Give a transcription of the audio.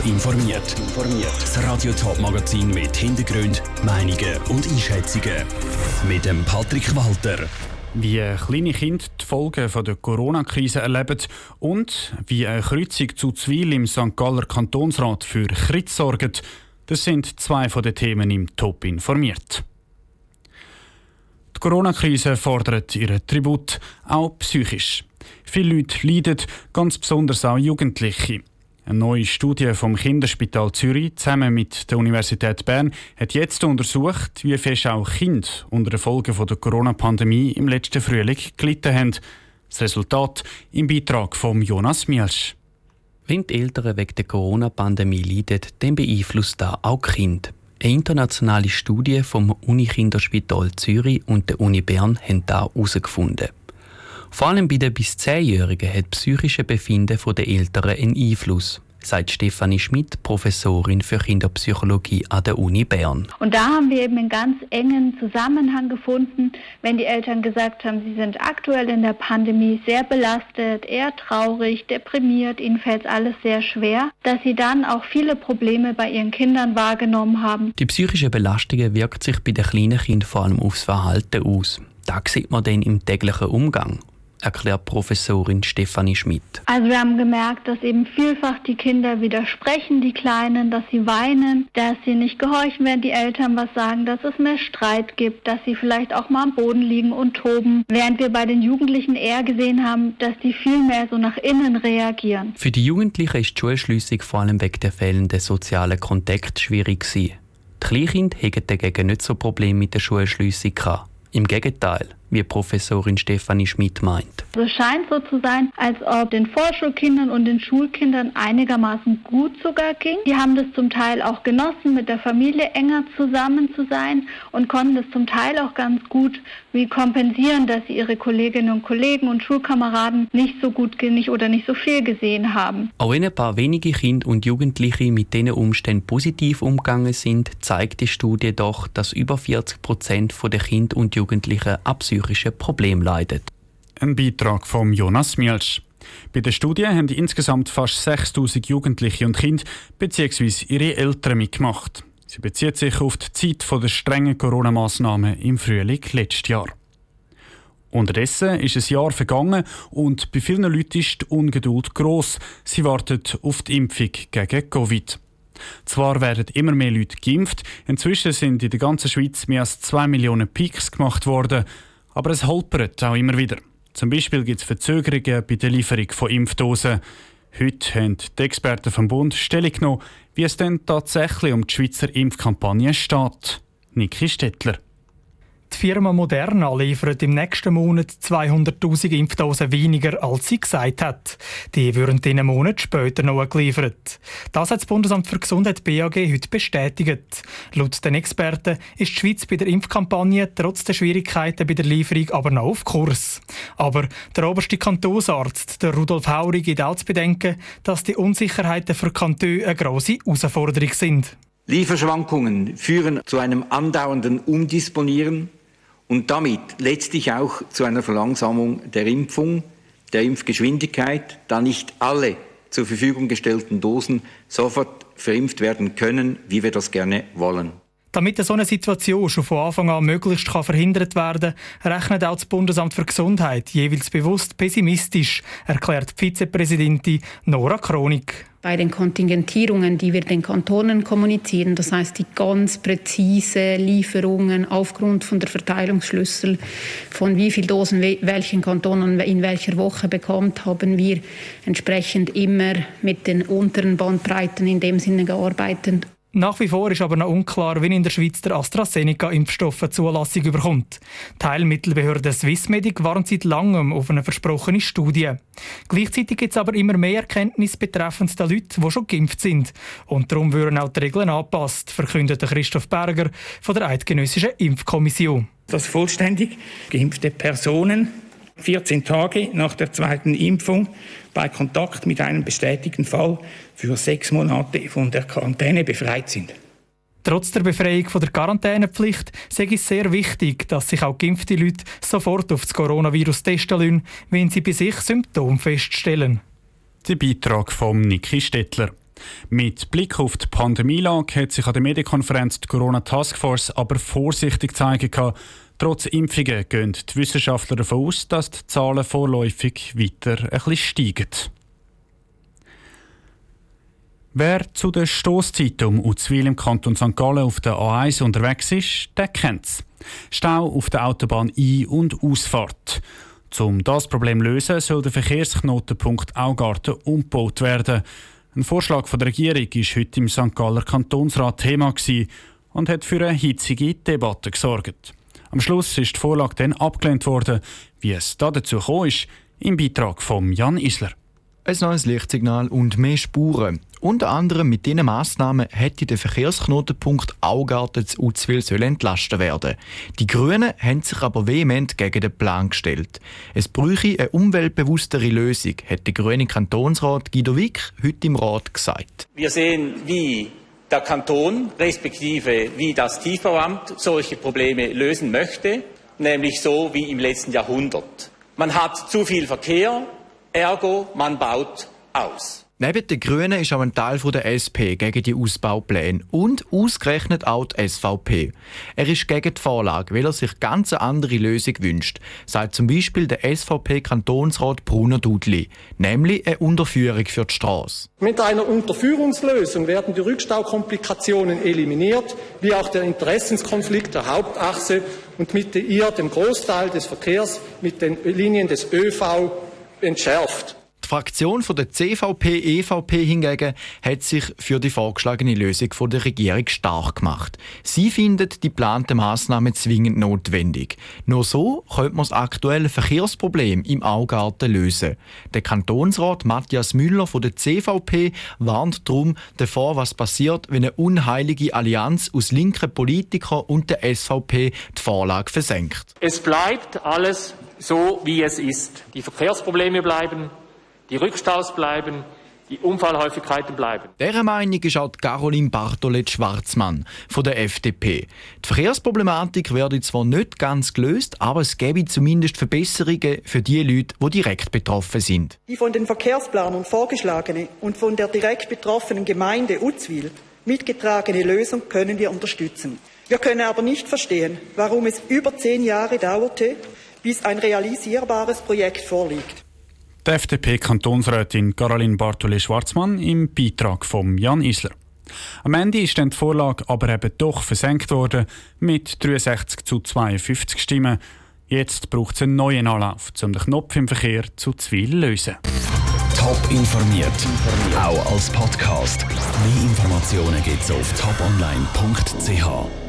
Top informiert. Das Radio Top Magazin mit Hintergrund, Meinungen und Einschätzungen mit dem Patrick Walter. Wie kleine Kinder die Folgen der Corona-Krise erleben und wie eine Kreuzung zu Zwil im St. Galler Kantonsrat für Kritz sorgt, das sind zwei von den Themen im Top informiert. Die Corona-Krise fordert ihren Tribut, auch psychisch. Viele Leute leiden, ganz besonders auch Jugendliche. Eine neue Studie vom Kinderspital Zürich zusammen mit der Universität Bern hat jetzt untersucht, wie fest auch Kinder unter den Folgen der Corona-Pandemie im letzten Frühling gelitten haben. Das Resultat im Beitrag von Jonas Mielsch. Wenn die Eltern wegen der Corona-Pandemie leiden, dann beeinflusst das auch die Kinder. Eine internationale Studie vom Unikinderspital Zürich und der Uni Bern haben das herausgefunden. Vor allem bei den bis 10-Jährigen hat psychische Befinden der Eltern einen Einfluss sagt Stefanie Schmidt, Professorin für Kinderpsychologie an der Uni Bern. Und da haben wir eben einen ganz engen Zusammenhang gefunden, wenn die Eltern gesagt haben, sie sind aktuell in der Pandemie sehr belastet, eher traurig, deprimiert, ihnen fällt alles sehr schwer, dass sie dann auch viele Probleme bei ihren Kindern wahrgenommen haben. Die psychische Belastung wirkt sich bei den kleinen Kindern vor allem aufs Verhalten aus. Das sieht man dann im täglichen Umgang erklärt Professorin Stefanie Schmidt. Also wir haben gemerkt, dass eben vielfach die Kinder widersprechen, die Kleinen, dass sie weinen, dass sie nicht gehorchen, wenn die Eltern was sagen, dass es mehr Streit gibt, dass sie vielleicht auch mal am Boden liegen und toben, während wir bei den Jugendlichen eher gesehen haben, dass die viel mehr so nach innen reagieren. Für die Jugendlichen ist die Schulschliessung vor allem wegen der fehlenden sozialen Kontakte schwierig gewesen. Die Kleinkinder haben dagegen nicht so Probleme mit der Schulschliessung. Im Gegenteil, wie Professorin Stefanie Schmidt meint. Es scheint so zu sein, als ob den Vorschulkindern und den Schulkindern einigermaßen gut sogar ging. Die haben das zum Teil auch genossen, mit der Familie enger zusammen zu sein und konnten das zum Teil auch ganz gut wie kompensieren, dass sie ihre Kolleginnen und Kollegen und Schulkameraden nicht so gut oder nicht so viel gesehen haben. Auch wenn ein paar wenige Kinder und Jugendliche mit diesen Umständen positiv umgegangen sind, zeigt die Studie doch, dass über 40 Prozent der Kinder und Jugendlichen an psychischen Problemen leiden. Ein Beitrag von Jonas Mielsch. Bei der Studie haben insgesamt fast 6000 Jugendliche und Kinder bzw. ihre Eltern mitgemacht. Sie bezieht sich auf die Zeit der strengen Corona-Massnahmen im Frühling letztes Jahr. Unterdessen ist ein Jahr vergangen und bei vielen Leuten ist die Ungeduld gross. Sie warten auf die Impfung gegen Covid. Zwar werden immer mehr Leute geimpft, inzwischen sind in der ganzen Schweiz mehr als 2 Millionen Peaks gemacht worden, aber es holpert auch immer wieder. Zum Beispiel gibt es Verzögerungen bei der Lieferung von Impfdosen. Heute haben die Experten vom Bund Stellung genommen, wie es denn tatsächlich um die Schweizer Impfkampagne steht. Niki Stettler. Die Firma Moderna liefert im nächsten Monat 200.000 Impfdosen weniger, als sie gesagt hat. Die würden diesen Monat später noch geliefert. Das hat das Bundesamt für Gesundheit BAG heute bestätigt. Laut den Experten ist die Schweiz bei der Impfkampagne trotz der Schwierigkeiten bei der Lieferung aber noch auf Kurs. Aber der oberste Kantonsarzt, der Rudolf Haurig, gibt auch zu bedenken, dass die Unsicherheiten für Kantone eine grosse Herausforderung sind. Lieferschwankungen führen zu einem andauernden Umdisponieren und damit letztlich auch zu einer Verlangsamung der Impfung, der Impfgeschwindigkeit, da nicht alle zur Verfügung gestellten Dosen sofort verimpft werden können, wie wir das gerne wollen. Damit so eine Situation schon von Anfang an möglichst kann verhindert werden kann, rechnet auch das Bundesamt für Gesundheit jeweils bewusst pessimistisch, erklärt die Vizepräsidentin Nora Kronik bei den Kontingentierungen, die wir den Kantonen kommunizieren, das heißt die ganz präzise Lieferungen aufgrund von der Verteilungsschlüssel von wie viel Dosen welchen Kantonen in welcher Woche bekommt, haben wir entsprechend immer mit den unteren Bandbreiten in dem Sinne gearbeitet. Nach wie vor ist aber noch unklar, wie in der Schweiz der AstraZeneca-Impfstoff eine Zulassung überkommt. Teilmittelbehörde Swissmedic warnt seit langem auf eine versprochene Studie. Gleichzeitig gibt es aber immer mehr Erkenntnisse betreffend der Leute, die schon geimpft sind. Und darum würden auch die Regeln angepasst, verkündete Christoph Berger von der Eidgenössischen Impfkommission. Dass vollständig geimpfte Personen 14 Tage nach der zweiten Impfung bei Kontakt mit einem bestätigten Fall für sechs Monate von der Quarantäne befreit sind. Trotz der Befreiung von der Quarantänepflicht sei es sehr wichtig, dass sich auch geimpfte Leute sofort auf das Coronavirus testen lassen, wenn sie bei sich Symptome feststellen. Der Beitrag von Niki Stettler. Mit Blick auf die Pandemielage hat sich an der Medienkonferenz die Corona Taskforce aber vorsichtig zeigen können. Trotz Impfungen gehen die Wissenschaftler davon aus, dass die Zahlen vorläufig weiter ein bisschen steigen. Wer zu den Stoßzeiten um Uzwil im Kanton St. Gallen auf der A1 unterwegs ist, der kennt es. Stau auf der Autobahn Ein- und Ausfahrt. Um das Problem zu lösen, soll der Verkehrsknotenpunkt Augarten umgebaut werden. Ein Vorschlag von der Regierung war heute im St. Galler Kantonsrat Thema und hat für eine hitzige Debatte gesorgt. Am Schluss ist die Vorlage dann abgelehnt worden. Wie es dazu gekommen ist, im Beitrag von Jan Isler. Ein neues Lichtsignal und mehr Spuren. Unter anderem mit diesen Massnahmen hätte der Verkehrsknotenpunkt Augarten zu Uzwil entlastet werden. Die Grünen haben sich aber vehement gegen den Plan gestellt. Es bräuchte eine umweltbewusstere Lösung, hat der grüne Kantonsrat Guido Wick heute im Rat gesagt. Wir sehen, wie der Kanton respektive wie das Tiefbauamt solche Probleme lösen möchte, nämlich so wie im letzten Jahrhundert. Man hat zu viel Verkehr, ergo man baut aus. Neben den Grünen ist auch ein Teil der SP gegen die Ausbaupläne und ausgerechnet auch die SVP. Er ist gegen die Vorlage, weil er sich ganz eine andere Lösung wünscht, sagt zum Beispiel der SVP-Kantonsrat Bruno Dudli, nämlich eine Unterführung für die Straße. Mit einer Unterführungslösung werden die Rückstaukomplikationen eliminiert, wie auch der Interessenskonflikt der Hauptachse und mit ihr den Großteil des Verkehrs mit den Linien des ÖV entschärft. Fraktion der CVP-EVP hingegen hat sich für die vorgeschlagene Lösung von der Regierung stark gemacht. Sie findet die geplante Maßnahme zwingend notwendig. Nur so könnte man das aktuelle Verkehrsproblem im Augarten lösen. Der Kantonsrat Matthias Müller von der CVP warnt darum davor, was passiert, wenn eine unheilige Allianz aus linken Politikern und der SVP die Vorlage versenkt. Es bleibt alles so, wie es ist. Die Verkehrsprobleme bleiben, die Rückstaus bleiben, die Unfallhäufigkeiten bleiben. Dieser Meinung ist auch Caroline Bartolet-Schwarzmann von der FDP. Die Verkehrsproblematik werde zwar nicht ganz gelöst, aber es gäbe zumindest Verbesserungen für die Leute, die direkt betroffen sind. Die von den Verkehrsplanern vorgeschlagene und von der direkt betroffenen Gemeinde Uzwil mitgetragene Lösung können wir unterstützen. Wir können aber nicht verstehen, warum es über zehn Jahre dauerte, bis ein realisierbares Projekt vorliegt. Die FDP-Kantonsrätin Caroline Bartoli-Schwarzmann im Beitrag von Jan Isler. Am Ende ist dann die Vorlage aber eben doch versenkt worden mit 63 zu 52 Stimmen. Jetzt braucht es einen neuen Anlauf, um den Knopf im Verkehr zu Zwil zu lösen. Top informiert, auch als Podcast. Mehr Informationen gibt es auf toponline.ch.